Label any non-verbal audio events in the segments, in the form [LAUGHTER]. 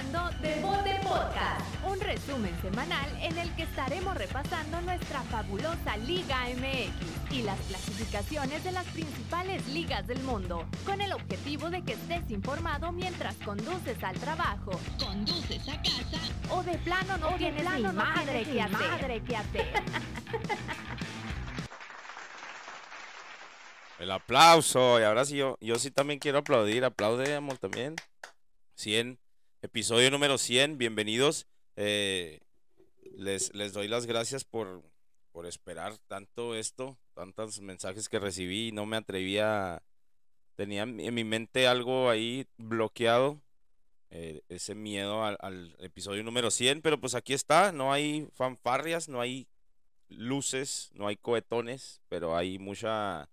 escuchando Devote Podcast, un resumen semanal en el que estaremos repasando nuestra fabulosa Liga MX y las clasificaciones de las principales ligas del mundo, con el objetivo de que estés informado mientras conduces al trabajo, conduces a casa o de plano no tienes ni madre, que madre que hacer. [LAUGHS] El aplauso. Y ahora sí, yo, yo sí también quiero aplaudir. Aplaude, amor, también. 100, episodio número 100. Bienvenidos. Eh, les, les doy las gracias por, por esperar tanto esto, tantos mensajes que recibí. No me atrevía. Tenía en mi mente algo ahí bloqueado. eh, ese miedo al, episodio número 100. Pero pues aquí está. No hay fanfarrias, no hay luces, no hay cohetones. Pero hay mucha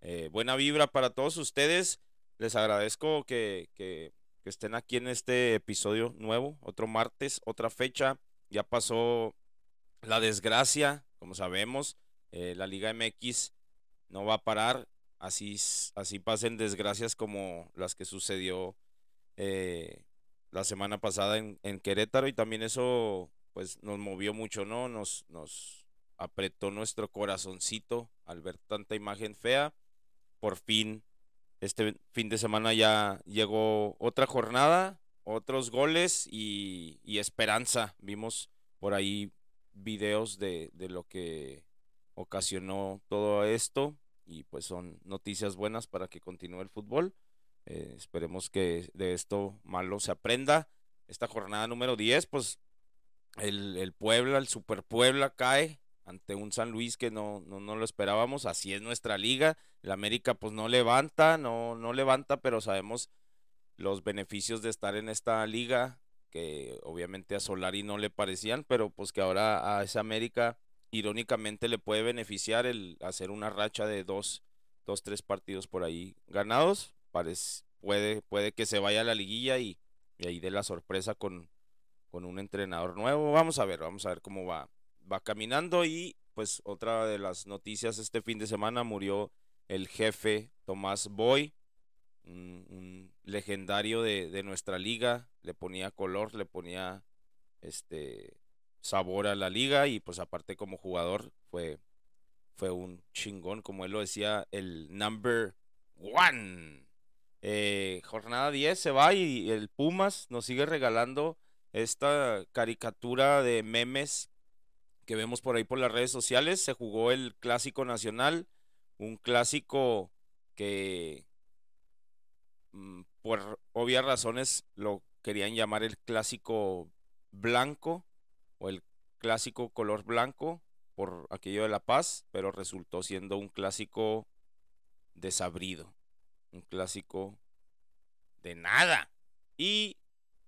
eh, buena vibra para todos ustedes. Les agradezco que, que- que estén aquí en este episodio nuevo, otro martes, otra fecha. Ya pasó la desgracia, como sabemos. eh, la Liga MX no va a parar. Así, así pasen desgracias como las que sucedió eh, la semana pasada en, en Querétaro. Y también eso pues nos movió mucho, ¿no? Nos, nos apretó nuestro corazoncito al ver tanta imagen fea por fin, este fin de semana ya llegó otra jornada, otros goles y, esperanza. Vimos por ahí videos de, de lo que ocasionó todo esto y pues son noticias buenas para que continúe el fútbol. Eh, esperemos que de esto malo se aprenda. Esta jornada número 10, pues el, el Puebla, el Super Puebla cae ante un San Luis que no, no, no lo esperábamos. Así es nuestra liga. El América pues no levanta, no, no levanta, pero sabemos los beneficios de estar en esta liga, que obviamente a Solari no le parecían, pero pues que ahora a esa América irónicamente le puede beneficiar el hacer una racha de dos, dos tres partidos por ahí ganados. Parece, puede, puede que se vaya a la liguilla y, y ahí dé la sorpresa con, con un entrenador nuevo. Vamos a ver, vamos a ver cómo va, va caminando. Y pues otra de las noticias este fin de semana murió el jefe Tomás Boy, un, legendario de, de nuestra liga. Le ponía color, le ponía este sabor a la liga y pues aparte como jugador fue, fue un chingón, como él lo decía, el number one. Eh, jornada 10 se va y el Pumas nos sigue regalando esta caricatura de memes que vemos por ahí por las redes sociales. Se jugó el clásico nacional, un clásico que mm, por obvias razones lo querían llamar el clásico blanco o el clásico color blanco por aquello de La Paz, pero resultó siendo un clásico desabrido, un clásico de nada. Y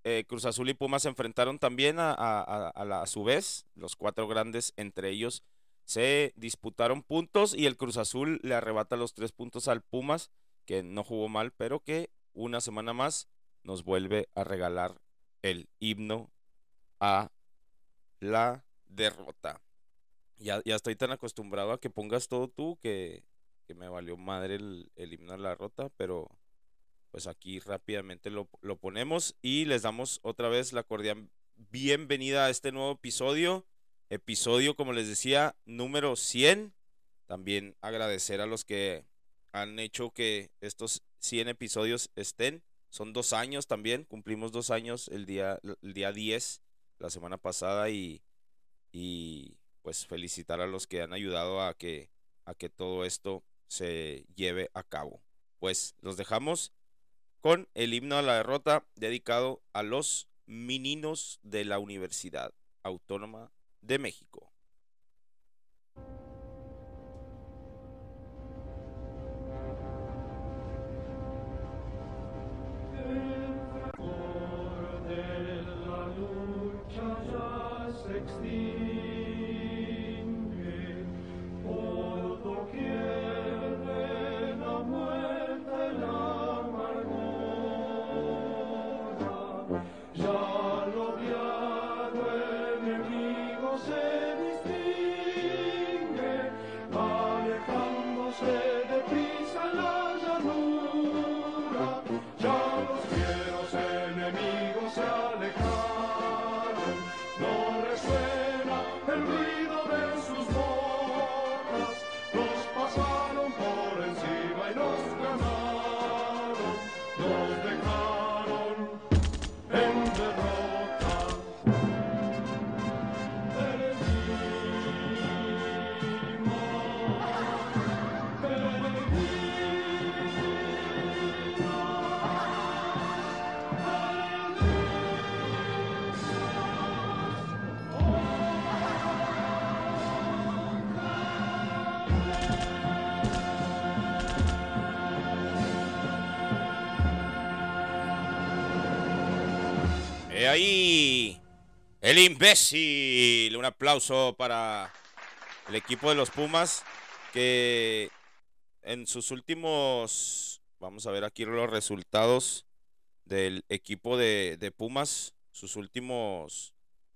eh, Cruz Azul y Pumas se enfrentaron también a, a- a- a su vez, los cuatro grandes entre ellos se disputaron puntos y el Cruz Azul le arrebata los tres puntos al Pumas, que no jugó mal, pero que una semana más nos vuelve a regalar el himno a la derrota. Ya, ya estoy tan acostumbrado a que pongas todo tú que, que me valió madre el, el himno a la derrota, pero pues aquí rápidamente lo, lo ponemos y les damos otra vez la cordial bienvenida a este nuevo episodio. Episodio, como les decía, número 100. También agradecer a los que han hecho que estos 100 episodios estén. Son dos años también, cumplimos dos años el día, el día 10, la semana pasada, y, y pues felicitar a los que han ayudado a que, a que todo esto se lleve a cabo. Pues los dejamos con el himno a la derrota dedicado a los meninos de la Universidad Autónoma de México. El imbécil. Un aplauso para el equipo de los Pumas que en sus últimos, vamos a ver aquí los resultados del equipo de, Pumas, sus últimos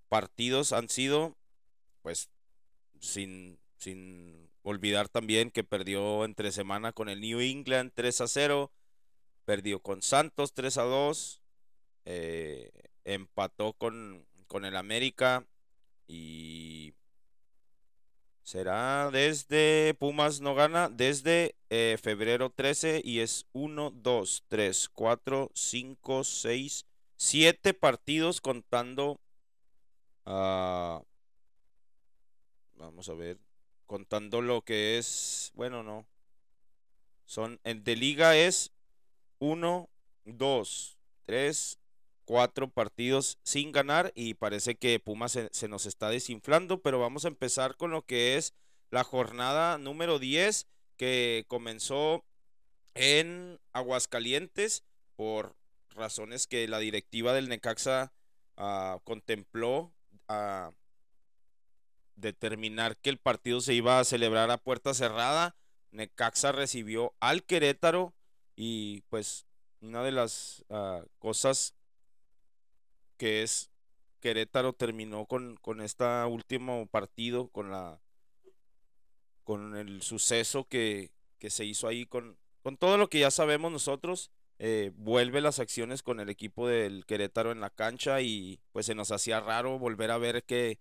partidos han sido, pues, sin, sin olvidar también que perdió entre semana con el New England 3 a 0, perdió con Santos 3 a 2, eh, empató con, con el América y será desde Pumas no gana desde eh, febrero 13 y es 1, 2, 3, 4, 5, 6, 7 partidos contando a vamos a ver contando lo que es bueno no son el de liga es 1, 2, 3, cuatro partidos sin ganar y parece que Pumas se, nos está desinflando, pero vamos a empezar con lo que es la jornada número 10 que comenzó en Aguascalientes por razones que la directiva del Necaxa uh, contempló a uh, determinar que el partido se iba a celebrar a puerta cerrada. Necaxa recibió al Querétaro y pues una de las uh, cosas que es Querétaro terminó con, con este último partido, con la con el suceso que, que se hizo ahí, con, con, todo lo que ya sabemos nosotros, eh, vuelve las acciones con el equipo del Querétaro en la cancha y pues se nos hacía raro volver a ver que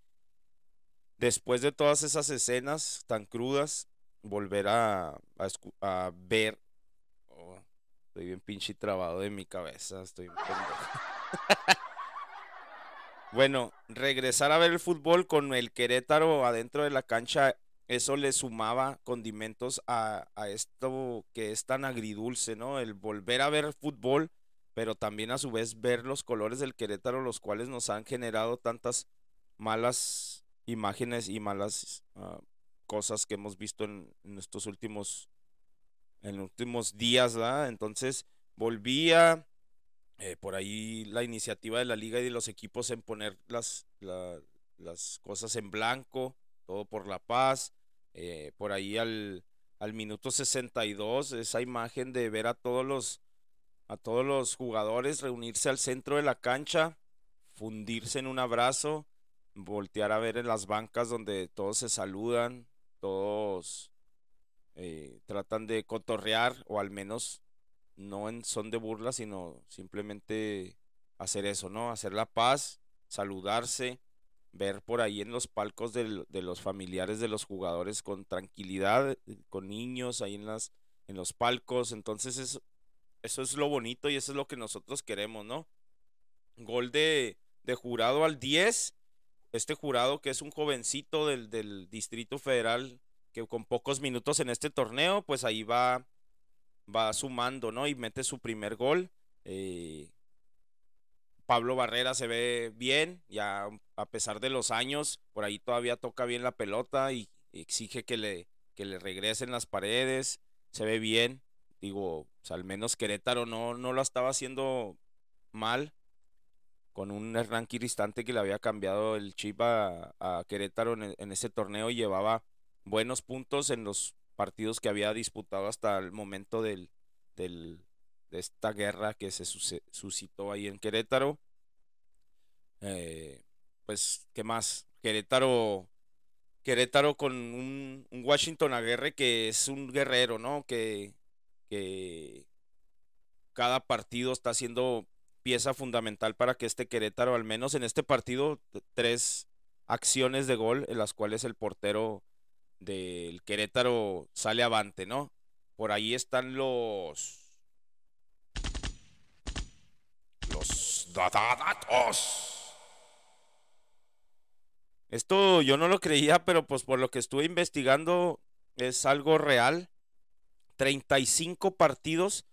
después de todas esas escenas tan crudas, volver a, a, a ver, oh, estoy bien pinche trabado de mi cabeza, estoy [LAUGHS] [LAUGHS] Bueno, regresar a ver el fútbol con el Querétaro adentro de la cancha, eso le sumaba condimentos a, a, esto que es tan agridulce, ¿no? El volver a ver fútbol, pero también a su vez ver los colores del Querétaro, los cuales nos han generado tantas malas imágenes y malas uh, cosas que hemos visto en, en estos últimos, en últimos días, ¿verdad? Entonces, volvía eh, por ahí la iniciativa de la liga y de los equipos en poner las, la, las cosas en blanco, todo por la paz. Eh, por ahí al, al minuto 62, esa imagen de ver a todos los a todos los jugadores reunirse al centro de la cancha, fundirse en un abrazo, voltear a ver en las bancas donde todos se saludan, todos eh, tratan de cotorrear o al menos no son de burla, sino simplemente hacer eso, ¿no? Hacer la paz, saludarse, ver por ahí en los palcos de, los familiares de los jugadores con tranquilidad, con niños ahí en, las, en los palcos. Entonces eso, eso es lo bonito y eso es lo que nosotros queremos, ¿no? Gol de, de jurado al 10. Este jurado que es un jovencito del, del Distrito Federal que con pocos minutos en este torneo, pues ahí va va sumando, ¿no? Y mete su primer gol. Eh, Pablo Barrera se ve bien, ya a pesar de los años, por ahí todavía toca bien la pelota y exige que le, que le regresen las paredes, se ve bien, digo, al menos Querétaro no, no lo estaba haciendo mal, con un Hernán Quiristante que le había cambiado el chip a, Querétaro en ese torneo y llevaba buenos puntos en los partidos que había disputado hasta el momento del, de esta guerra que se suscitó ahí en Querétaro. Eh, pues, ¿qué más? Querétaro, Querétaro con un, un, Washington Aguerre que es un guerrero, ¿no? Que, que cada partido está siendo pieza fundamental para que este Querétaro, al menos en este partido, tres acciones de gol en las cuales el portero del Querétaro sale avante, ¿no? Por ahí están los. Los datos. Esto yo no lo creía, pero pues por lo que estuve investigando es algo real. 35 partidos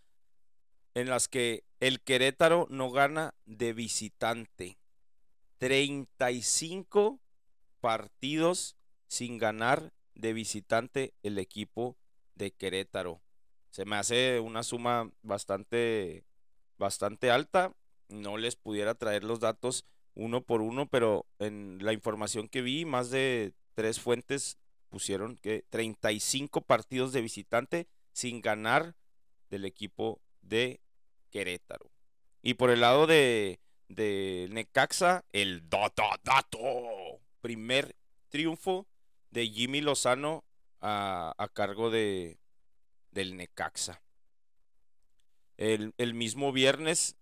en las que el Querétaro no gana de visitante. 35 partidos sin ganar de visitante el equipo de Querétaro. Se me hace una suma bastante, bastante alta. No les pudiera traer los datos uno por uno, pero en la información que vi, más de tres fuentes pusieron que 35 partidos de visitante sin ganar del equipo de Querétaro. Y por el lado de, de Necaxa, el dato, dato. Primer triunfo de Jimmy Lozano a, cargo de, del Necaxa. El, mismo viernes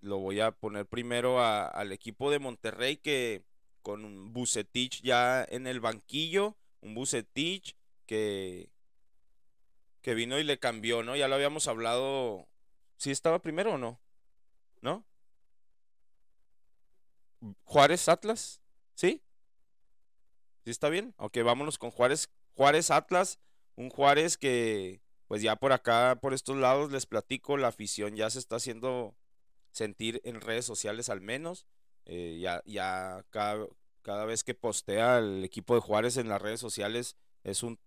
lo voy a poner primero al equipo de Monterrey que con un Bucetich ya en el banquillo, un Bucetich que, que vino y le cambió, ¿no? Ya lo habíamos hablado. ¿Sí estaba primero o no? ¿No? Juárez Atlas, ¿sí? ¿Sí está bien? Ok, vámonos con Juárez. Juárez Atlas, un Juárez que pues ya por acá, por estos lados les platico, la afición ya se está haciendo sentir en redes sociales al menos. Eh, ya ya cada, cada vez que postea el equipo de Juárez en las redes sociales es un,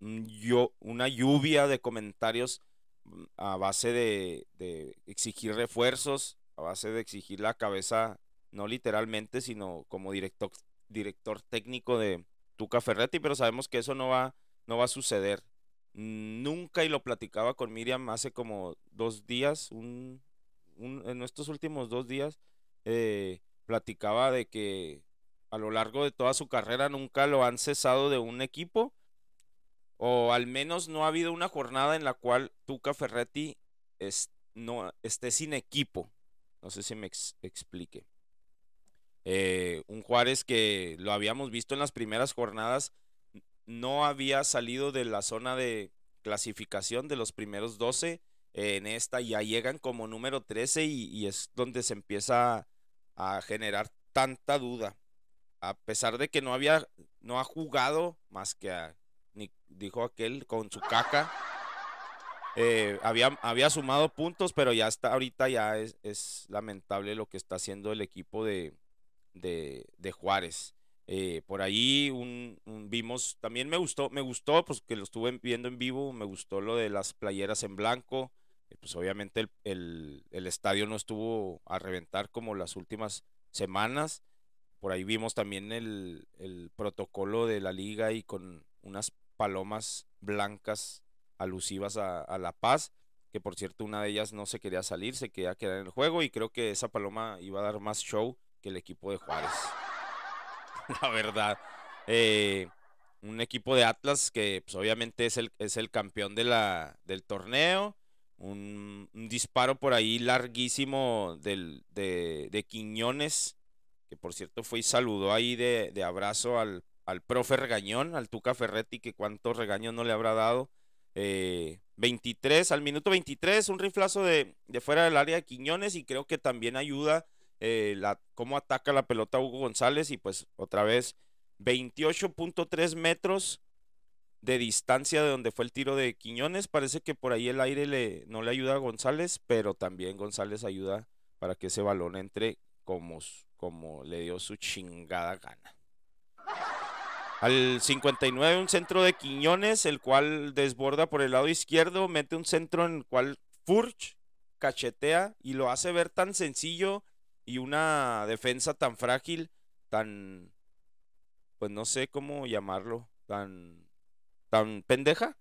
yo, una lluvia de comentarios mm, a base de, de exigir refuerzos, a base de exigir la cabeza, no literalmente, sino como director, director técnico de Tuca Ferretti, pero sabemos que eso no va, no va a suceder. Nunca, y lo platicaba con Miriam hace como dos días, un, en estos últimos dos días, eh, platicaba de que a lo largo de toda su carrera nunca lo han cesado de un equipo, o al menos no ha habido una jornada en la cual Tuca Ferretti esté sin equipo. No sé si me ex- explique. Eh, un Juárez que lo habíamos visto en las primeras jornadas, no había salido de la zona de clasificación de los primeros 12. eh, en esta ya llegan como número 13 y, es donde se empieza a generar tanta duda. A pesar de que no había, no ha jugado más que a, dijo aquel, con su caca. eh, había, había sumado puntos, pero ya está, ahorita ya es, es lamentable lo que está haciendo el equipo de, de, de Juárez. Eh, por ahí un, vimos, también me gustó, me gustó, pues que lo estuve viendo en vivo, me gustó lo de las playeras en blanco. eh, pues obviamente el, el- el estadio no estuvo a reventar como las últimas semanas. Por ahí vimos también el, el protocolo de la liga y con unas palomas blancas alusivas a, a La Paz, que por cierto una de ellas no se quería salir, se quería quedar en el juego y creo que esa paloma iba a dar más show que el equipo de Juárez. [LAUGHS] La verdad. Eh, un equipo de Atlas que pues, obviamente es el, es el campeón de la, del torneo. Un, disparo por ahí larguísimo del, de, Quiñones, que por cierto fue y saludó ahí de, abrazo al, al profe Regañón, al Tuca Ferretti, que cuántos regaños no le habrá dado. Eh, 23, al minuto 23, un riflazo de, de fuera del área de Quiñones y creo que también ayuda eh, la, cómo ataca la pelota Hugo González y pues otra vez 28.3 metros de distancia de donde fue el tiro de Quiñones. Parece que por ahí el aire le, no le ayuda a González, pero también González ayuda para que ese balón entre como, como le dio su chingada gana. Al 59 un centro de Quiñones, el cual desborda por el lado izquierdo, mete un centro en el cual Furch cachetea y lo hace ver tan sencillo y una defensa tan frágil, tan, pues no sé cómo llamarlo, tan, tan pendeja.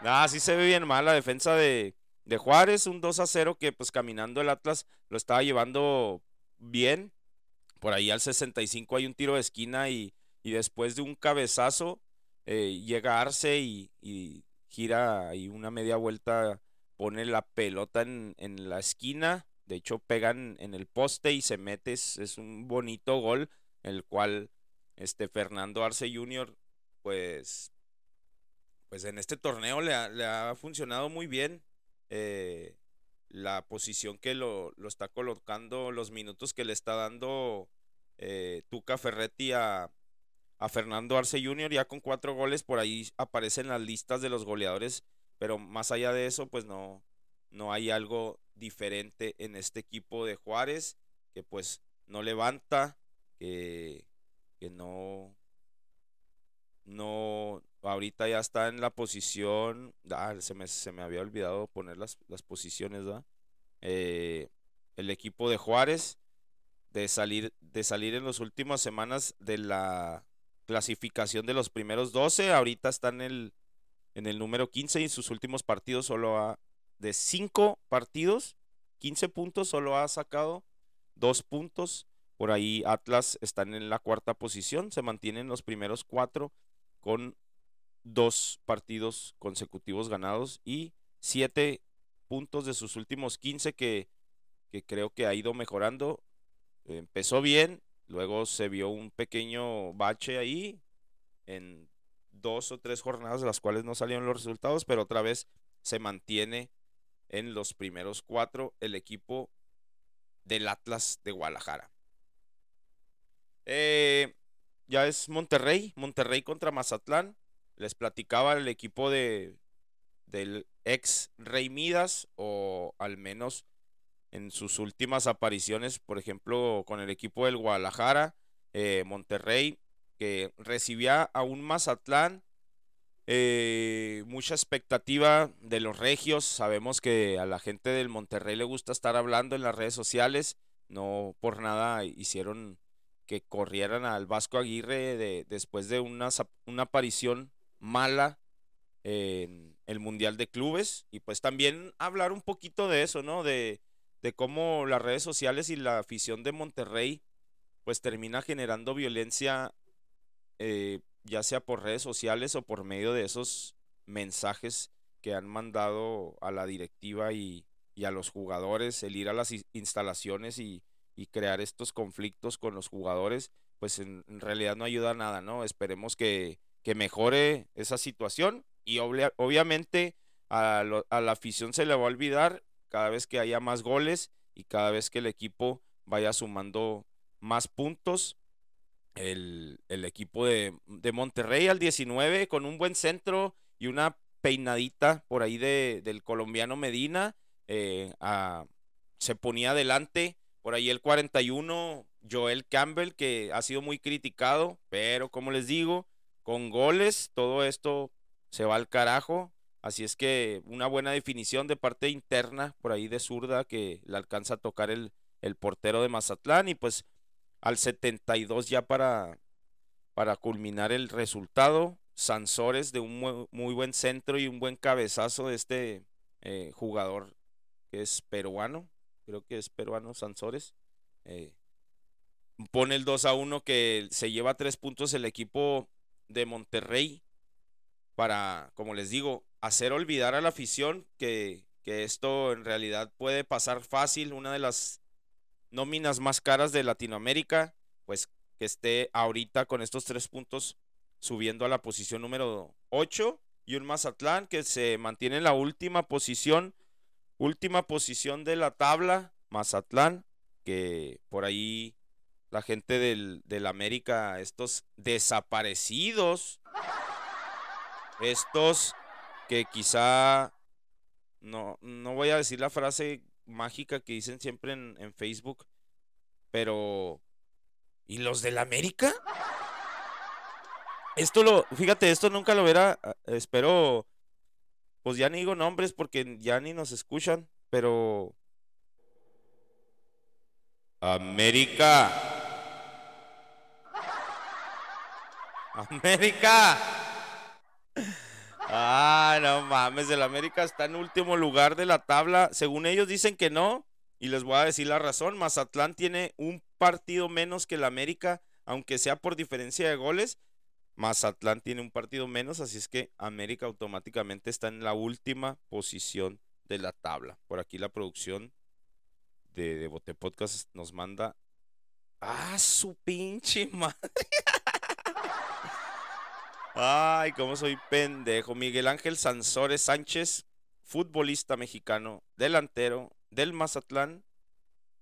Nada, [LAUGHS] sí se ve bien mal la defensa de, de Juárez, un 2 a 0 que pues caminando el Atlas lo estaba llevando bien. Por ahí al 65 hay un tiro de esquina y, y después de un cabezazo eh, llega Arce y, y gira ahí una media vuelta, pone la pelota en, en la esquina, de hecho pegan en el poste y se mete, es, un bonito gol, el cual este Fernando Arce Jr. pues pues en este torneo le ha, funcionado muy bien eh, la posición que lo, lo está colocando, los minutos que le está dando eh, Tuca Ferretti a, a Fernando Arce Jr. ya con cuatro goles, por ahí aparece en las listas de los goleadores, pero más allá de eso, pues no, no hay algo diferente en este equipo de Juárez, que pues no levanta, que, que no, no, ahorita ya está en la posición, ah, se me, se me había olvidado poner las, las posiciones, ¿verdad? Eh, el equipo de Juárez de salir, de salir en las últimas semanas de la clasificación de los primeros 12. Ahorita están en el, en el número 15 y en sus últimos partidos solo ha, de 5 partidos, 15 puntos, solo ha sacado 2 puntos. Por ahí Atlas están en la cuarta posición, se mantienen los primeros 4 con dos partidos consecutivos ganados y 7 puntos de sus últimos 15 que, que creo que ha ido mejorando. Empezó bien, luego se vio un pequeño bache ahí en dos o tres jornadas de las cuales no salieron los resultados, pero otra vez se mantiene en los primeros cuatro el equipo del Atlas de Guadalajara. Eh, ya es Monterrey, Monterrey contra Mazatlán. Les platicaba el equipo de del ex Rey Midas o al menos en sus últimas apariciones, por ejemplo, con el equipo del Guadalajara, eh, Monterrey, que recibía a un Mazatlán, eh, mucha expectativa de los regios. Sabemos que a la gente del Monterrey le gusta estar hablando en las redes sociales. No por nada hicieron que corrieran al Vasco Aguirre de, después de una, aparición mala en el Mundial de Clubes. Y pues también hablar un poquito de eso, ¿no? De, de cómo las redes sociales y la afición de Monterrey pues termina generando violencia eh, ya sea por redes sociales o por medio de esos mensajes que han mandado a la directiva y, a los jugadores, el ir a las instalaciones y, crear estos conflictos con los jugadores, pues en, realidad no ayuda a nada, ¿no? Esperemos que, que mejore esa situación y obvia, obviamente a, lo, a la afición se le va a olvidar cada vez que haya más goles y cada vez que el equipo vaya sumando más puntos. El, el equipo de, de, Monterrey al 19 con un buen centro y una peinadita por ahí de, del colombiano Medina. Eh, a, se ponía adelante. Por ahí el 41, Joel Campbell, que ha sido muy criticado, pero como les digo, con goles, todo esto se va al carajo. Así es que una buena definición de parte interna, por ahí de zurda, que le alcanza a tocar el, el portero de Mazatlán. Y pues al 72 ya para, para culminar el resultado. Sansores de un muy, muy, buen centro y un buen cabezazo de este eh, jugador que es peruano. Creo que es peruano Sansores. Eh, pone el 2 a 1 que se lleva tres puntos el equipo de Monterrey para, como les digo, hacer olvidar a la afición que, que esto en realidad puede pasar fácil. Una de las nóminas más caras de Latinoamérica, pues que esté ahorita con estos tres puntos subiendo a la posición número 8 y un Mazatlán que se mantiene en la última posición, última posición de la tabla, Mazatlán, que por ahí la gente del, del América, estos desaparecidos, estos que quizá, no, no voy a decir la frase mágica que dicen siempre en, en Facebook, pero ¿y los del América? Esto lo, fíjate, esto nunca lo verá, espero, pues ya ni digo nombres porque ya ni nos escuchan, pero América. América. Ah, no mames, el América está en último lugar de la tabla. Según ellos dicen que no, y les voy a decir la razón. Mazatlán tiene un partido menos que el América, aunque sea por diferencia de goles. Mazatlán tiene un partido menos, así es que América automáticamente está en la última posición de la tabla. Por aquí la producción de, de Bote Podcast nos manda. ¡Ah, su pinche madre! Ay, cómo soy pendejo. Miguel Ángel Sansores Sánchez, futbolista mexicano, delantero del Mazatlán,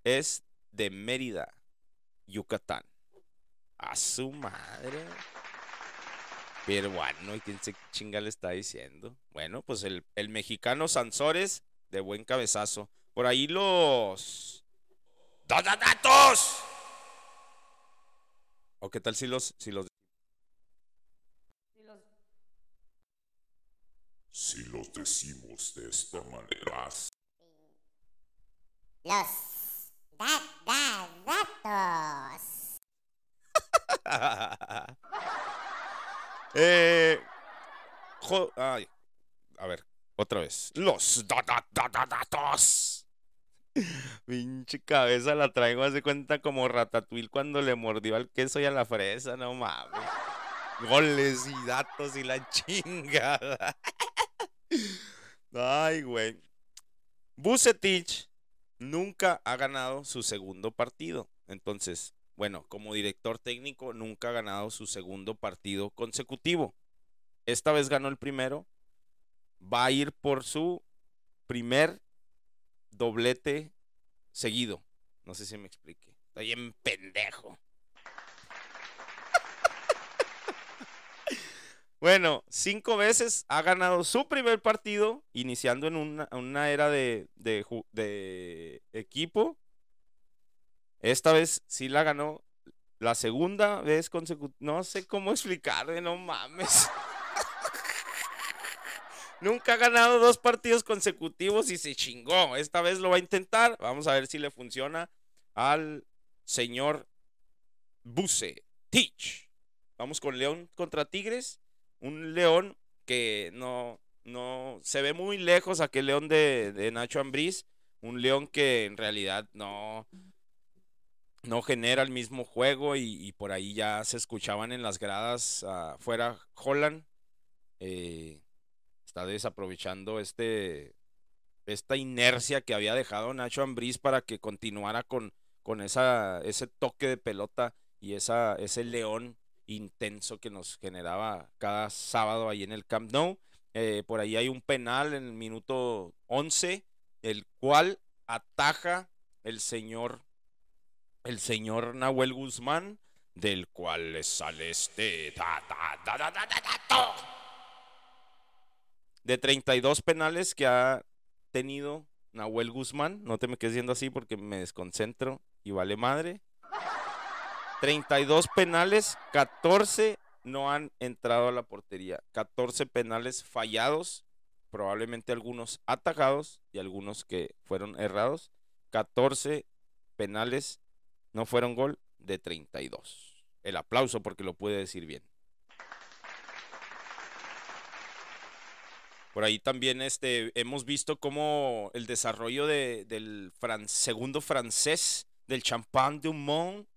es de Mérida, Yucatán. A su madre. Peruano, ¿y quién se chinga le está diciendo? Bueno, pues el, el mexicano Sansores, de buen cabezazo. Por ahí los. datos! ¿O qué tal si los, si los Si los decimos de esta manera. Los Da, da, datos. [LAUGHS] Eh, jo- ay, a ver, otra vez. Los da- da- da- da- datos. [LAUGHS] Pinche cabeza la traigo, hace cuenta como Ratatouille cuando le mordió al queso y a la fresa, no mames. Goles y datos y la [LAUGHS] chingada. Ay, güey. Bucetich nunca ha ganado su segundo partido. Entonces, bueno, como director técnico nunca ha ganado su segundo partido consecutivo. Esta vez ganó el primero. Va a ir por su primer doblete seguido. No sé si me explique. Está bien pendejo. Bueno, cinco veces ha ganado su primer partido, iniciando en una, era de, de equipo. Esta vez sí la ganó la segunda vez consecutiva. No sé cómo explicarle, no mames. [LAUGHS] Nunca ha ganado dos partidos consecutivos y se chingó. Esta vez lo va a intentar. Vamos a ver si le funciona al señor Buse Teach. Vamos con León contra Tigres. Un León que no, no se ve muy lejos aquel León de, de Nacho Ambriz. Un León que en realidad no, no genera el mismo juego y, por ahí ya se escuchaban en las gradas afuera Holland. eh, está desaprovechando este, esta inercia que había dejado Nacho Ambriz para que continuara con, con esa, ese toque de pelota y esa, ese león intenso que nos generaba cada sábado ahí en el Camp Nou. Eh, por ahí hay un penal en el minuto 11, el cual ataja el señor, el señor Nahuel Guzmán, del cual le sale este... De 32 penales que ha tenido Nahuel Guzmán, no te me quedes viendo así porque me desconcentro y vale madre. 32 penales, 14 no han entrado a la portería. 14 penales fallados, probablemente algunos atajados y algunos que fueron errados. 14 penales no fueron gol de 32. El aplauso porque lo puede decir bien. Por ahí también este, hemos visto cómo el desarrollo de- del segundo francés, del Champagne du Monde,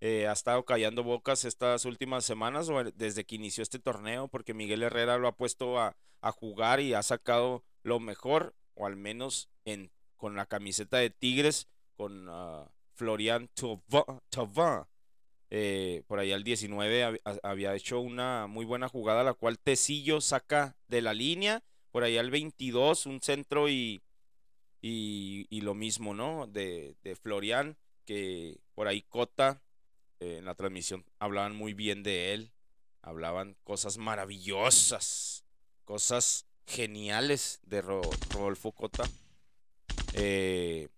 eh, ha estado callando bocas estas últimas semanas o desde que inició este torneo, porque Miguel Herrera lo ha puesto a, a jugar y ha sacado lo mejor, o al menos en, con la camiseta de Tigres, con ah, Florian Thauvin. Eh, por ahí al 19 hab- ha- había hecho una muy buena jugada, la cual Tecillo saca de la línea. Por ahí al 22, un centro y, y, y lo mismo, ¿no? De, de Florian, que por ahí Cota eh, en la transmisión hablaban muy bien de él, hablaban cosas maravillosas, cosas geniales de Ro- Rodolfo Cota. Eh,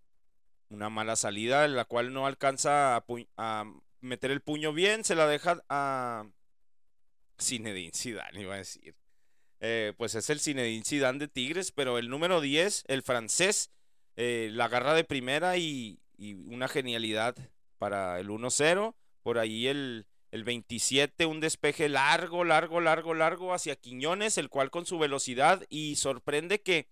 una mala salida, en la cual no alcanza a, meter el puño bien, se la deja a Zinedine Zidane, iba a decir. Eh, pues es el Zinedine Zidane de Tigres, pero el número 10, el francés, eh, la agarra de primera y una genialidad para el 1-0. Por ahí el, el 27, un despeje largo, largo, largo, largo hacia Quiñones, el cual con su velocidad y sorprende que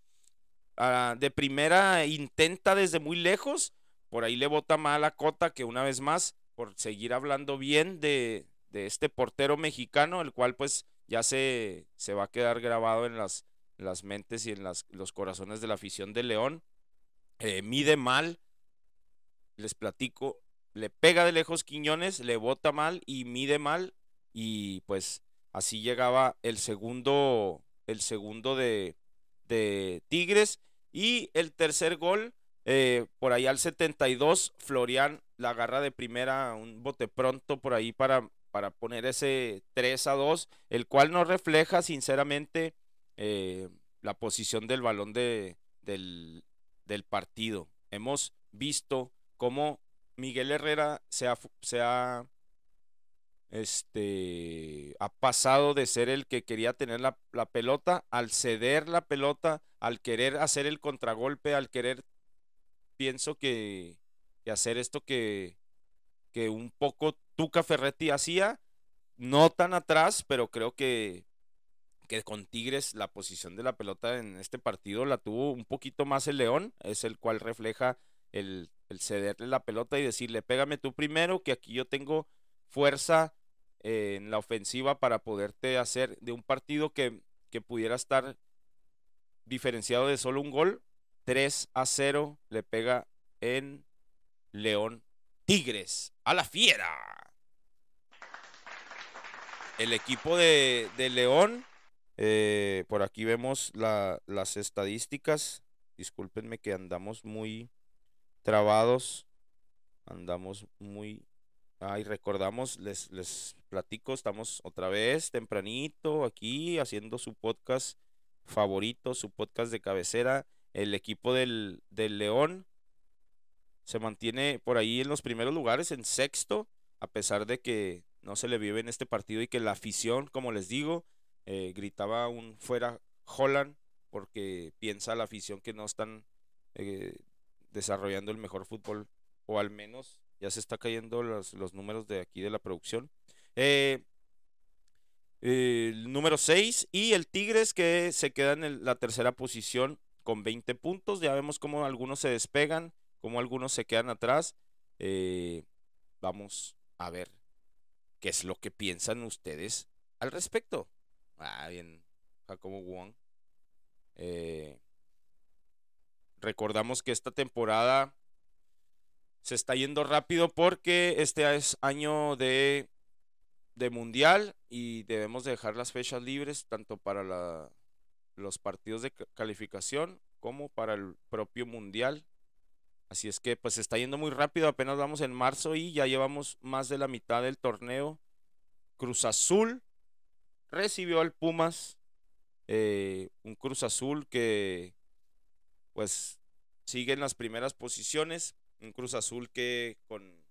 ah, de primera intenta desde muy lejos. Por ahí le bota mal a Cota, que una vez más, por seguir hablando bien de, de este portero mexicano, el cual pues ya se, se va a quedar grabado en las, las mentes y en las, los corazones de la afición de León. Eh, mide mal, les platico, le pega de lejos Quiñones, le bota mal y mide mal y pues así llegaba el segundo, el segundo de, de Tigres y el tercer gol eh, por ahí al 72 Florian la agarra de primera un bote pronto por ahí para, para poner ese 3 a 2 el cual no refleja sinceramente eh, la posición del balón de, del, del partido. Hemos visto cómo Miguel Herrera se ha, se ha, este, ha pasado de ser el que quería tener la, pelota al ceder la pelota, al querer hacer el contragolpe, al querer, pienso que hacer esto que, que un poco Tuca Ferretti hacía, no tan atrás, pero creo que, que con Tigres la posición de la pelota en este partido la tuvo un poquito más el León, es el cual refleja el, el cederle la pelota y decirle, pégame tú primero, que aquí yo tengo fuerza eh, en la ofensiva para poderte hacer de un partido que, que pudiera estar diferenciado de solo un gol, 3 a 0 le pega en León Tigres a la fiera. El equipo de, de León, eh, por aquí vemos la- las estadísticas. Discúlpenme que andamos muy trabados. Andamos muy... Ay, recordamos, les, les platico, estamos otra vez tempranito aquí haciendo su podcast favorito, su podcast de cabecera. El equipo del, del León se mantiene por ahí en los primeros lugares, en sexto, a pesar de que no se le vive en este partido y que la afición, como les digo, eh, gritaba un fuera Holland porque piensa la afición que no están eh, desarrollando el mejor fútbol o al menos ya se está cayendo los, los números de aquí de la producción. Eh, el número 6 y el Tigres que se queda en la tercera posición con 20 puntos. Ya vemos cómo algunos se despegan, cómo algunos se quedan atrás. Eh, vamos a ver qué es lo que piensan ustedes al respecto. Ah, bien, Jacobo Wong. Eh, recordamos que esta temporada se está yendo rápido porque este es año de, de mundial y debemos de dejar las fechas libres tanto para la- los partidos de ca- calificación como para el propio mundial. Así es que pues se está yendo muy rápido, apenas vamos en marzo y ya llevamos más de la mitad del torneo. Cruz Azul recibió al Pumas, eh, un Cruz Azul que pues sigue en las primeras posiciones, un Cruz Azul que con,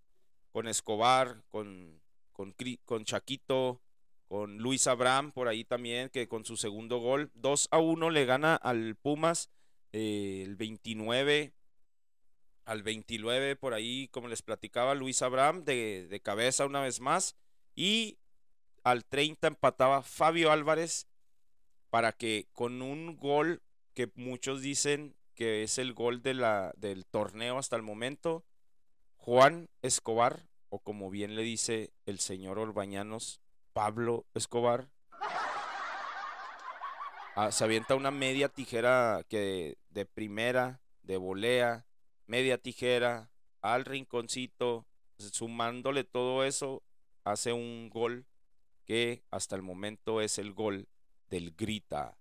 con Escobar, con, con, con Chaquito, con Luis Abraham por ahí también, que con su segundo gol, 2 a 1 le gana al Pumas eh, el 29 al 29 por ahí, como les platicaba, Luis Abraham de, de cabeza una vez más. Y al 30 empataba Fabio Álvarez para que con un gol que muchos dicen que es el gol de la, del torneo hasta el momento, Juan Escobar, o como bien le dice el señor Orbañanos, Pablo Escobar, ah, se avienta una media tijera que de primera, de volea, media tijera, al rinconcito, sumándole todo eso, hace un gol que hasta el momento es el gol del Grita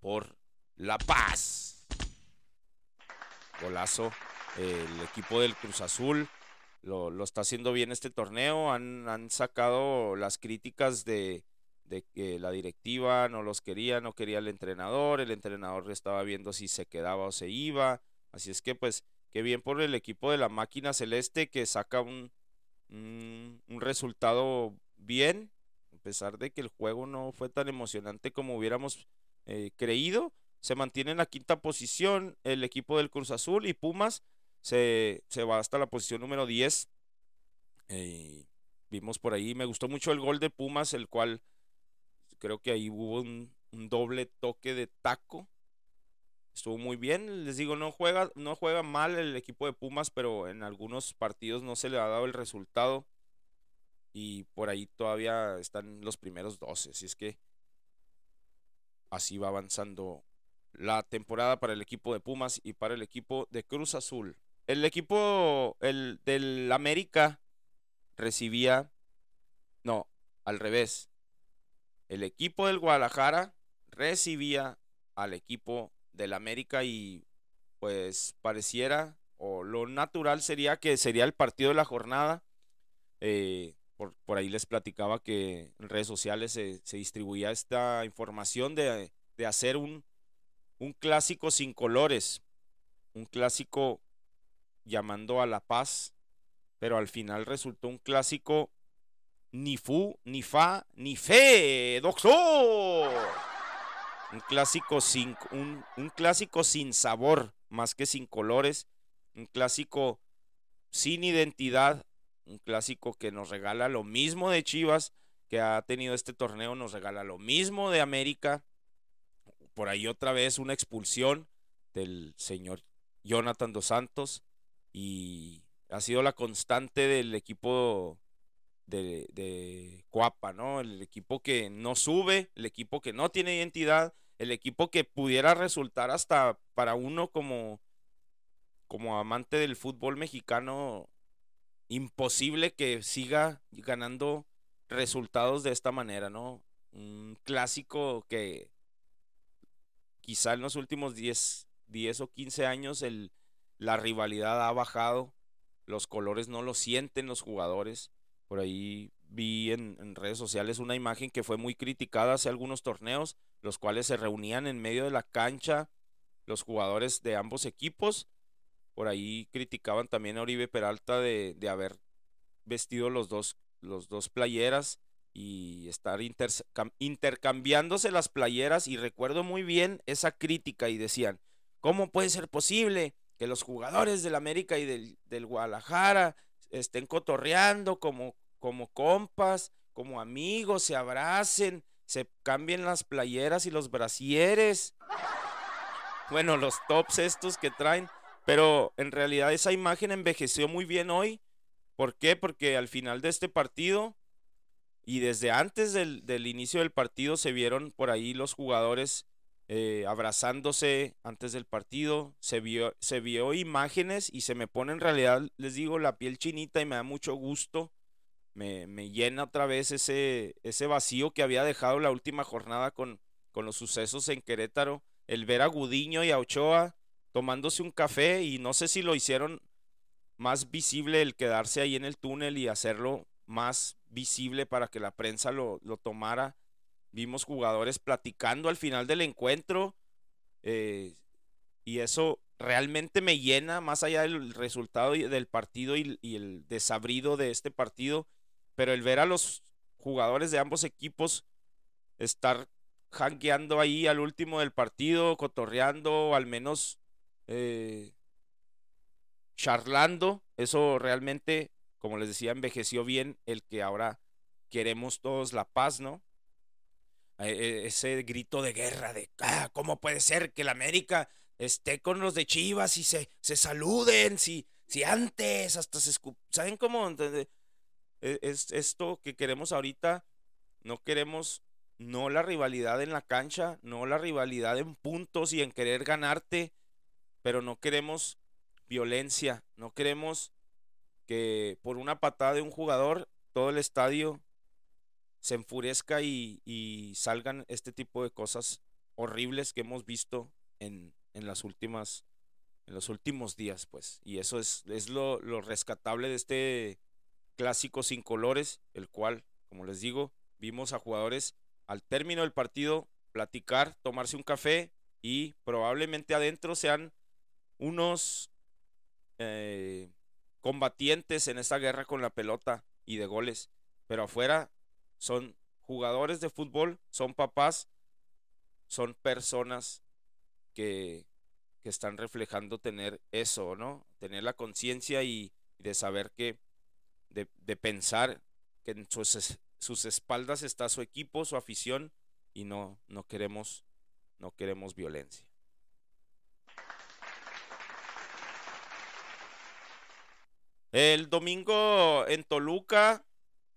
por la paz. Golazo. El equipo del Cruz Azul lo, lo está haciendo bien este torneo. Han, han sacado las críticas de, de que la directiva no los quería, no quería el entrenador. El entrenador estaba viendo si se quedaba o se iba. Así es que pues, qué bien por el equipo de la máquina celeste que saca un, un, un resultado bien, a pesar de que el juego no fue tan emocionante como hubiéramos eh, creído. Se mantiene en la quinta posición el equipo del Cruz Azul y Pumas se, se va hasta la posición número 10. Eh, vimos por ahí, me gustó mucho el gol de Pumas, el cual creo que ahí hubo un, doble toque de taco. Estuvo muy bien, les digo, no juega, no juega mal el equipo de Pumas, pero en algunos partidos no se le ha dado el resultado. Y por ahí todavía están los primeros 12. Así es que así va avanzando la temporada para el equipo de Pumas y para el equipo de Cruz Azul. El equipo el del América recibía no, al revés. El equipo del Guadalajara recibía al equipo del América y pues pareciera o lo natural sería que sería el partido de la jornada. Eh, por, por ahí les platicaba que en redes sociales se, se distribuía esta información de, de hacer un, un clásico sin colores, un clásico llamando a la paz, pero al final resultó un clásico ni fu, ni fa, ni fe, doctor. Un clásico sin un, un clásico sin sabor, más que sin colores, un clásico sin identidad, un clásico que nos regala lo mismo de Chivas, que ha tenido este torneo, nos regala lo mismo de América. Por ahí otra vez una expulsión del señor Jonathan Dos Santos y ha sido la constante del equipo de, de Cuapa, ¿no? El equipo que no sube, el equipo que no tiene identidad, el equipo que pudiera resultar hasta para uno como, como amante del fútbol mexicano imposible que siga ganando resultados de esta manera, ¿no? Un clásico que quizá en los últimos 10, 10 o 15 años la rivalidad ha bajado, los colores no lo sienten los jugadores. Por ahí vi en, en redes sociales una imagen que fue muy criticada hace algunos torneos, los cuales se reunían en medio de la cancha los jugadores de ambos equipos. Por ahí criticaban también a Oribe Peralta de, de haber vestido los dos, los dos playeras y estar intercam- intercambiándose las playeras. Y recuerdo muy bien esa crítica y decían, ¿cómo puede ser posible que los jugadores del América y del, del Guadalajara estén cotorreando como, como compas, como amigos, se abracen, se cambien las playeras y los brasieres? [LAUGHS] Bueno, los tops estos que traen. Pero en realidad esa imagen envejeció muy bien hoy. ¿Por qué? Porque al final de este partido y desde antes del, del inicio del partido se vieron por ahí los jugadores eh, abrazándose antes del partido. Se vio, se vio imágenes y se me pone en realidad, les digo, la piel chinita y me da mucho gusto. Me, me llena otra vez ese, ese vacío que había dejado la última jornada con, con los sucesos en Querétaro. El ver a Gudiño y a Ochoa tomándose un café y no sé si lo hicieron más visible el quedarse ahí en el túnel y hacerlo más visible para que la prensa lo, lo tomara. Vimos jugadores platicando al final del encuentro eh, y eso realmente me llena más allá del resultado del partido y, el desabrido de este partido, pero el ver a los jugadores de ambos equipos estar jangueando ahí al último del partido, cotorreando, al menos eh, charlando, eso realmente, como les decía, envejeció bien el que ahora queremos todos la paz, ¿no? Eh, eh, ese grito de guerra de, ah, ¿cómo puede ser que el América esté con los de Chivas y se, se saluden? Si, si antes hasta se escup... ¿Saben cómo? E- Es esto que queremos ahorita, no queremos no la rivalidad en la cancha, no la rivalidad en puntos y en querer ganarte, pero no queremos violencia, no queremos que por una patada de un jugador todo el estadio se enfurezca y, salgan este tipo de cosas horribles que hemos visto en, en las últimas en los últimos días pues. Y eso es, es lo, lo rescatable de este clásico sin colores el cual como les digo vimos a jugadores al término del partido platicar tomarse un café y probablemente adentro sean unos eh, combatientes en esta guerra con la pelota y de goles, pero afuera son jugadores de fútbol, son papás, son personas que, que están reflejando tener eso, ¿no? Tener la conciencia y, y de saber que, de, de pensar que en sus, sus espaldas está su equipo, su afición y no, no queremos, no queremos violencia. El domingo en Toluca,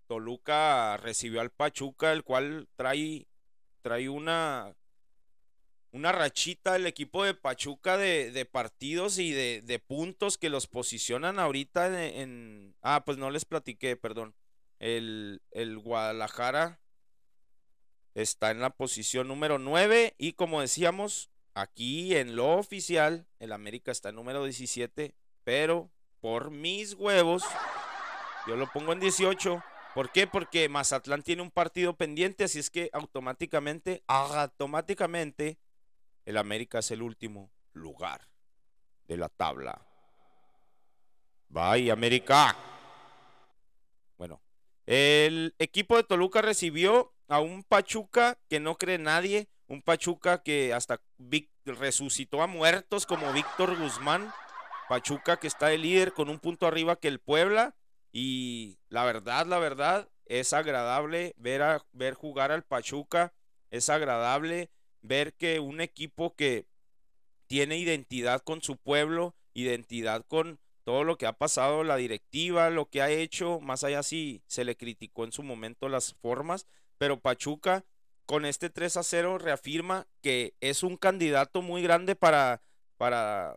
Toluca recibió al Pachuca, el cual trae, trae una, una rachita el equipo de Pachuca de, de partidos y de, de puntos que los posicionan ahorita en, en- Ah, pues no les platiqué, perdón. El, el Guadalajara está en la posición número 9 y como decíamos, aquí en lo oficial, el América está en número 17, pero por mis huevos, yo lo pongo en 18. ¿Por qué? Porque Mazatlán tiene un partido pendiente, así es que automáticamente, automáticamente, el América es el último lugar de la tabla. Bye, América. Bueno, el equipo de Toluca recibió a un Pachuca que no cree nadie, un Pachuca que hasta resucitó a muertos como Víctor Guzmán Pachuca que está de líder con un punto arriba que el Puebla. Y la verdad, la verdad, es agradable ver, a, ver jugar al Pachuca. Es agradable ver que un equipo que tiene identidad con su pueblo, identidad con todo lo que ha pasado, la directiva, lo que ha hecho, más allá si se le criticó en su momento las formas, pero Pachuca con este 3 a 0 reafirma que es un candidato muy grande para, para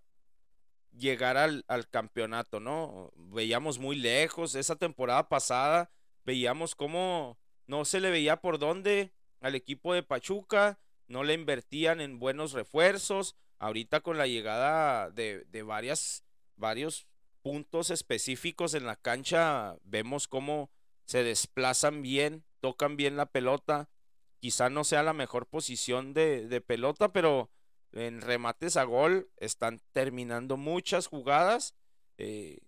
llegar al, al campeonato, ¿no? Veíamos muy lejos, esa temporada pasada veíamos cómo no se le veía por dónde al equipo de Pachuca, no le invertían en buenos refuerzos, ahorita con la llegada de, de varias, varios puntos específicos en la cancha, vemos cómo se desplazan bien, tocan bien la pelota, quizá no sea la mejor posición de, de pelota, pero en remates a gol están terminando muchas jugadas. Eh,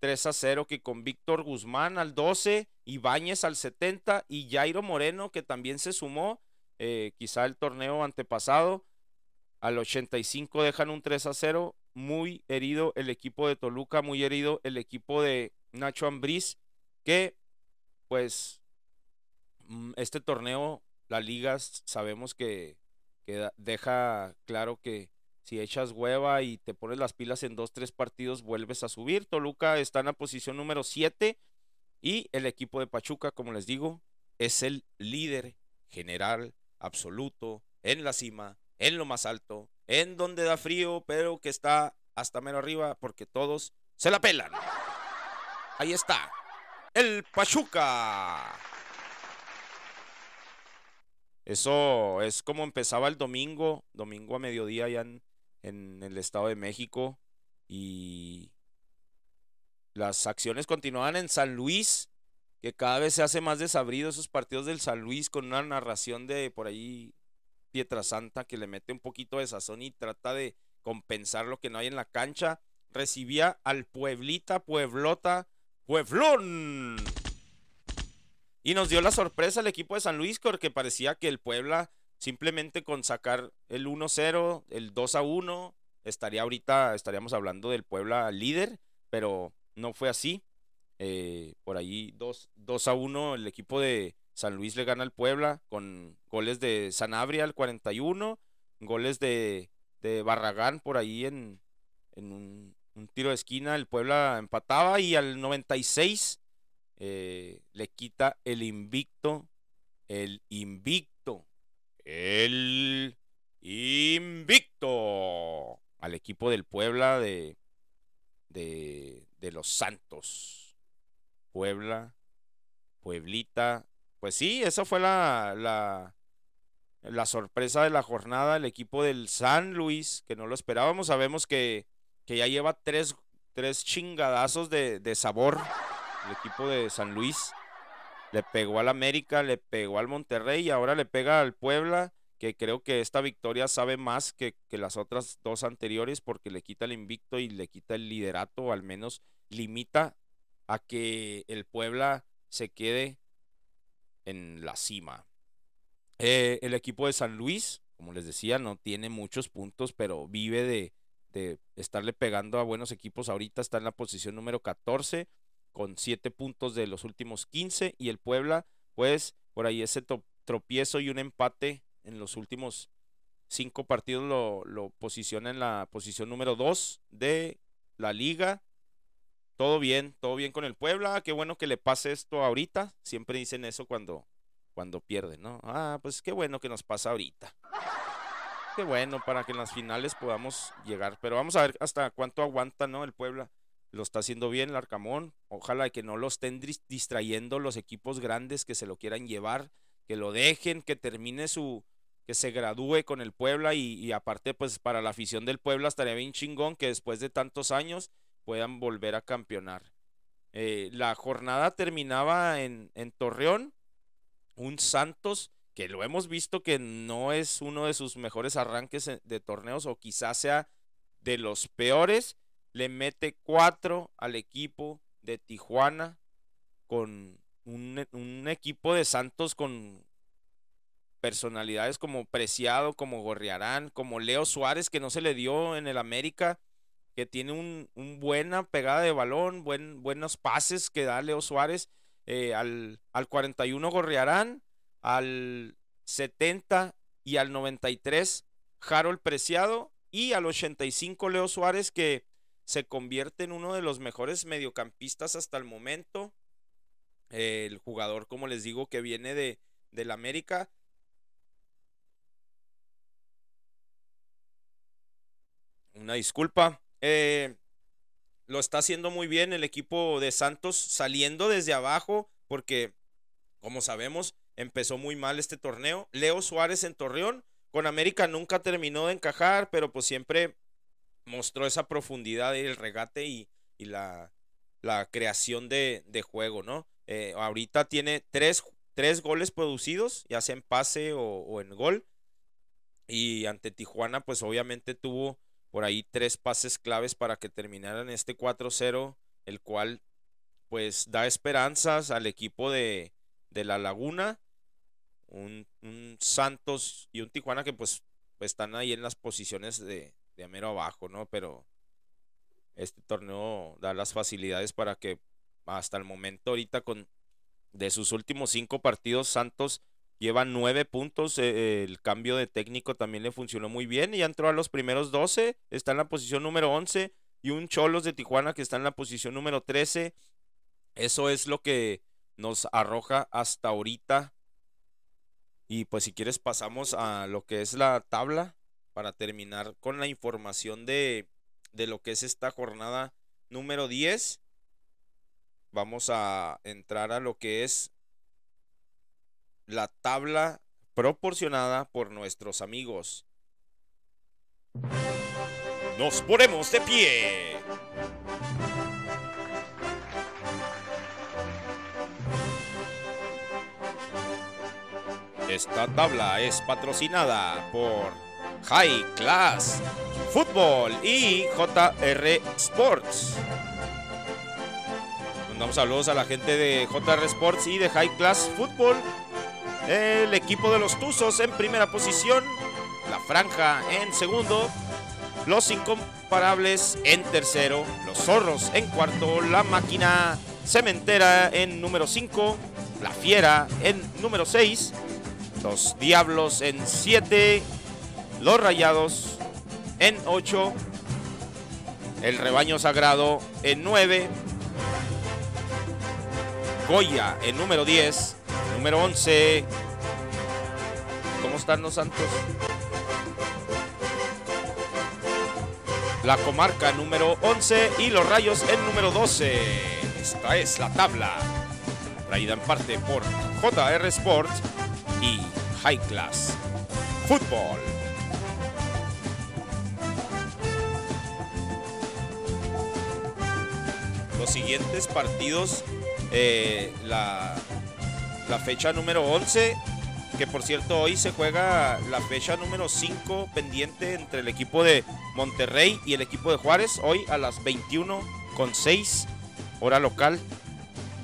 3 a 0 que con Víctor Guzmán al 12, Ibáñez al 70 y Jairo Moreno que también se sumó, eh, quizá el torneo antepasado, al 85 dejan un 3 a 0, muy herido el equipo de Toluca, muy herido el equipo de Nacho Ambriz, que pues mm, este torneo, la liga sabemos que, deja claro que si echas hueva y te pones las pilas en dos, tres partidos, vuelves a subir. Toluca está en la posición número 7 y el equipo de Pachuca, como les digo, es el líder general absoluto en la cima, en lo más alto, en donde da frío, pero que está hasta mero arriba porque todos se la pelan. Ahí está, el Pachuca. Eso es como empezaba el domingo, domingo a mediodía allá en, el Estado de México y las acciones continuaban en San Luis, que cada vez se hace más desabrido esos partidos del San Luis con una narración de por ahí Pietrasanta que le mete un poquito de sazón y trata de compensar lo que no hay en la cancha. Recibía al Pueblita, Pueblota, Pueblón. Y nos dio la sorpresa el equipo de San Luis porque parecía que el Puebla simplemente con sacar el 1-0, el 2-1, estaría ahorita, estaríamos hablando del Puebla líder, pero no fue así. Eh, por ahí 2, 2 a 1 el equipo de San Luis le gana al Puebla con goles de Sanabria al 41, goles de, Barragán por ahí en, un tiro de esquina, el Puebla empataba y al 96 eh, le quita el invicto, el invicto, el invicto al equipo del Puebla de, de, de los Santos. Puebla, Pueblita. Pues sí, esa fue la, la, la sorpresa de la jornada. El equipo del San Luis, que no lo esperábamos. Sabemos que, que ya lleva tres, tres chingadazos de, de sabor. El equipo de San Luis le pegó al América, le pegó al Monterrey y ahora le pega al Puebla, que creo que esta victoria sabe más que, las otras dos anteriores porque le quita el invicto y le quita el liderato, o al menos limita a que el Puebla se quede en la cima. Eh, el equipo de San Luis, como les decía, no tiene muchos puntos, pero vive de, de estarle pegando a buenos equipos. Ahorita está en la posición número 14 con 7 puntos de los últimos 15 y el Puebla, pues por ahí ese tropiezo y un empate en los últimos 5 partidos lo, lo posiciona en la posición número 2 de la liga. Todo bien, todo bien con el Puebla. Qué bueno que le pase esto ahorita. Siempre dicen eso cuando, cuando pierden, ¿no? Ah, pues qué bueno que nos pasa ahorita. Qué bueno para que en las finales podamos llegar. Pero vamos a ver hasta cuánto aguanta, ¿no? El Puebla lo está haciendo bien el Arcamón. Ojalá que no lo estén dis- distrayendo los equipos grandes que se lo quieran llevar, que lo dejen, que termine su, que se gradúe con el Puebla y, aparte pues para la afición del Puebla estaría bien chingón que después de tantos años puedan volver a campeonar. Eh, la jornada terminaba en, en Torreón, un Santos que lo hemos visto que no es uno de sus mejores arranques en- de torneos o quizás sea de los peores, le mete cuatro al equipo de Tijuana con un, un equipo de Santos con personalidades como Preciado, como Gorriarán, como Leo Suárez, que no se le dio en el América, que tiene un, un buena pegada de balón, buen, buenos pases que da Leo Suárez. eh, al, al 41 Gorriarán, al 70 y al 93 Harold Preciado y al 85 Leo Suárez que se convierte en uno de los mejores mediocampistas hasta el momento. El jugador, como les digo, que viene de, del América. Una disculpa. Eh, lo está haciendo muy bien el equipo de Santos saliendo desde abajo porque, como sabemos, empezó muy mal este torneo. Leo Suárez en Torreón con América nunca terminó de encajar, pero pues siempre mostró esa profundidad y el regate y, la, creación de, juego, ¿no? Eh, ahorita tiene tres, tres goles producidos, ya sea en pase o, en gol. Y ante Tijuana, pues obviamente tuvo por ahí tres pases claves para que terminaran este 4-0, el cual pues da esperanzas al equipo de, de La Laguna, un, un Santos y un Tijuana que pues están ahí en las posiciones de, de mero abajo, ¿no? Pero este torneo da las facilidades para que hasta el momento ahorita con de sus últimos cinco partidos Santos lleva nueve puntos, eh, el cambio de técnico también le funcionó muy bien y ya entró a los primeros 12, está en la posición número 11 y un Cholos de Tijuana que está en la posición número 13. Eso es lo que nos arroja hasta ahorita. Y pues si quieres pasamos a lo que es la tabla para terminar con la información de, de lo que es esta jornada número 10. Vamos a entrar a lo que es la tabla proporcionada por nuestros amigos. Nos ponemos de pie. Esta tabla es patrocinada por High Class Fútbol y JR Sports. Mandamos saludos a la gente de JR Sports y de High Class Fútbol. El equipo de los Tuzos en primera posición. La Franja en segundo. Los Incomparables en tercero. Los Zorros en cuarto. La Máquina Cementera en número 5. La Fiera en número 6. Los Diablos en 7. Los Rayados en 8. El Rebaño Sagrado en 9. Goya en número 10. Número 11. ¿Cómo están los Santos? La comarca número 11 y los Rayos en número 12. Esta es la tabla. Traída en parte por JR Sport y High Class Fútbol. Siguientes partidos, eh, la, la fecha número 11, que por cierto hoy se juega la fecha número 5 pendiente entre el equipo de Monterrey y el equipo de Juárez, hoy a las 21 con 6 hora local.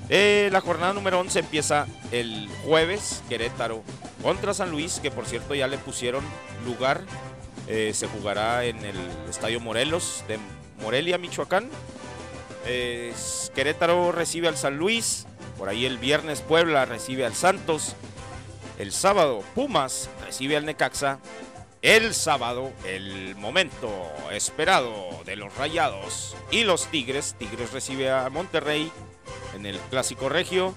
Eh, la jornada número 11 empieza el jueves, Querétaro contra San Luis, que por cierto ya le pusieron lugar. Eh, se jugará en el Estadio Morelos de Morelia, Michoacán. Querétaro recibe al San Luis. Por ahí el viernes Puebla recibe al Santos. El sábado Pumas recibe al Necaxa. El sábado el momento esperado de los Rayados y los Tigres. Tigres recibe a Monterrey en el Clásico Regio.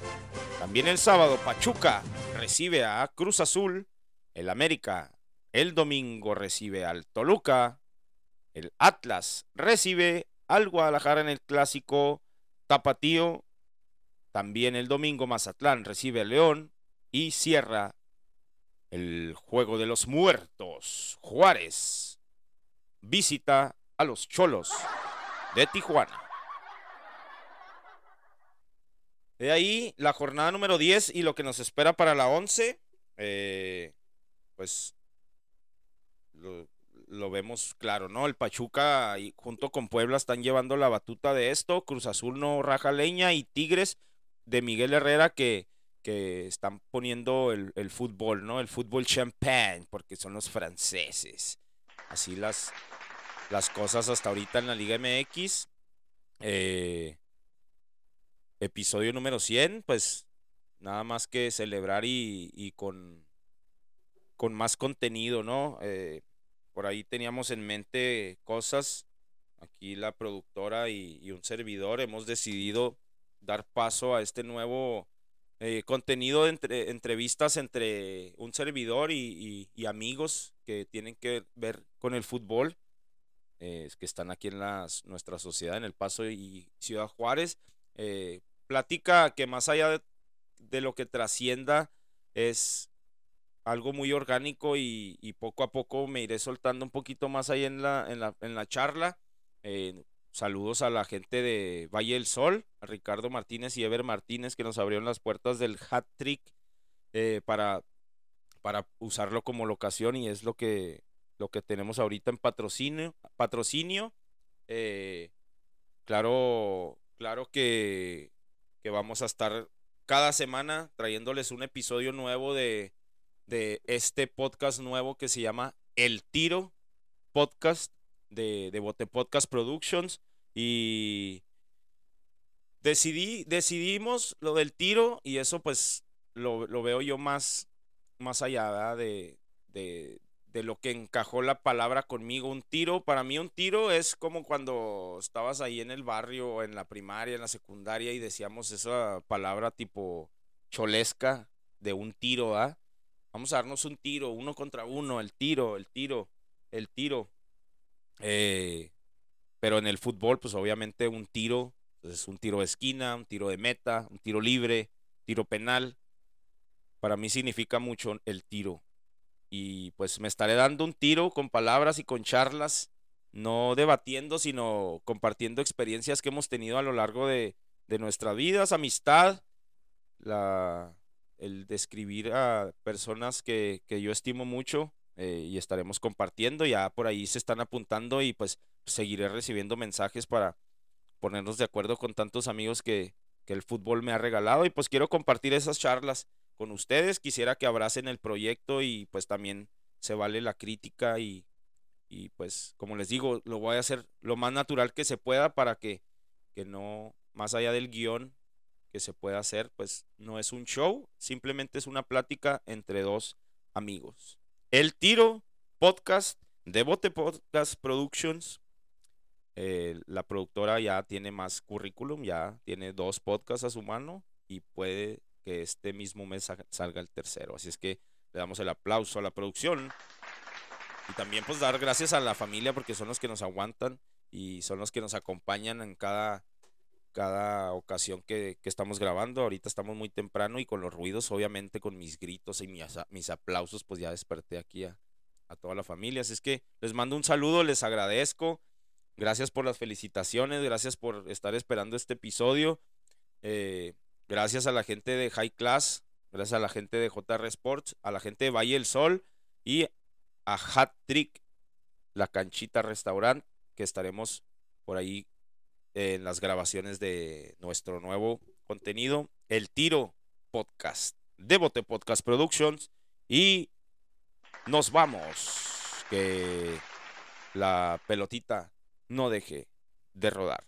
También el sábado Pachuca recibe a Cruz Azul. El América el domingo recibe al Toluca. El Atlas recibe al Guadalajara en el Clásico Tapatío. También el domingo Mazatlán recibe al León y cierra el Juego de los Muertos. Juárez visita a los Cholos de Tijuana. De ahí la jornada número 10 y lo que nos espera para la 11, eh, pues lo vemos claro, ¿no? El Pachuca y junto con Puebla están llevando la batuta de esto. Cruz Azul no raja leña y Tigres de Miguel Herrera que, que están poniendo el, el fútbol, ¿no? El fútbol champagne, porque son los franceses. Así las, las cosas hasta ahorita en la Liga MX. Eh, episodio número 100, pues nada más que celebrar y, y con, con más contenido, ¿no? Eh, por ahí teníamos en mente cosas. Aquí la productora y, y un servidor hemos decidido dar paso a este nuevo eh, contenido de entre- entrevistas entre un servidor y, amigos que tienen que ver con el fútbol, eh, que están aquí en nuestra sociedad, en El Paso y Ciudad Juárez. Eh, platica que más allá de lo que trascienda es algo muy orgánico y, poco a poco me iré soltando un poquito más ahí en la, en la, en la charla. Eh, saludos a la gente de Valle del Sol, a Ricardo Martínez y Ever Martínez que nos abrieron las puertas del hat trick eh, para, para usarlo como locación y es lo que, lo que tenemos ahorita en patrocinio. patrocinio. Eh, claro, claro que, que vamos a estar cada semana trayéndoles un episodio nuevo de, de este podcast nuevo que se llama El Tiro Podcast de, de Bote Podcast Productions. Y decidí, decidimos lo del tiro y eso pues lo, lo veo yo más, más allá de, de, de lo que encajó la palabra conmigo. Un tiro, para mí un tiro es como cuando estabas ahí en el barrio, en la primaria, en la secundaria y decíamos esa palabra tipo cholesca de un tiro, ¿ah? Vamos a darnos un tiro, uno contra uno, el tiro, el tiro, el tiro. Eh, pero en el fútbol, pues obviamente un tiro, pues, es un tiro de esquina, un tiro de meta, un tiro libre, tiro penal. Para mí significa mucho el tiro. Y pues me estaré dando un tiro con palabras y con charlas, no debatiendo, sino compartiendo experiencias que hemos tenido a lo largo de, de nuestras vidas, amistad, la, el describir a personas que, que yo estimo mucho eh, y estaremos compartiendo. Ya por ahí se están apuntando y pues seguiré recibiendo mensajes para ponernos de acuerdo con tantos amigos que, que el fútbol me ha regalado y pues quiero compartir esas charlas con ustedes. Quisiera que abracen el proyecto y pues también se vale la crítica y, y pues como les digo, lo voy a hacer lo más natural que se pueda para que, que no, más allá del guion que se pueda hacer, pues no es un show, simplemente es una plática entre dos amigos. El Tiro Podcast de Bote Podcast Productions. Eh, la productora ya tiene más currículum, ya tiene dos podcasts a su mano y puede que este mismo mes sa- salga el tercero. Así es que le damos el aplauso a la producción. Y también pues dar gracias a la familia porque son los que nos aguantan y son los que nos acompañan en cada, cada ocasión que, estamos grabando. Ahorita estamos muy temprano y con los ruidos, obviamente con mis gritos y mis, mis aplausos, pues ya desperté aquí a, a toda la familia. Así es que les mando un saludo, les agradezco. Gracias por las felicitaciones, gracias por estar esperando este episodio. Eh, gracias a la gente de High Class, gracias a la gente de JR Sports, a la gente de Valle del Sol y a Hat Trick, la canchita restaurant, que estaremos por ahí en las grabaciones de nuestro nuevo contenido, El Tiro Podcast, de Bote Podcast Productions. Y nos vamos. Que la pelotita no deje de rodar.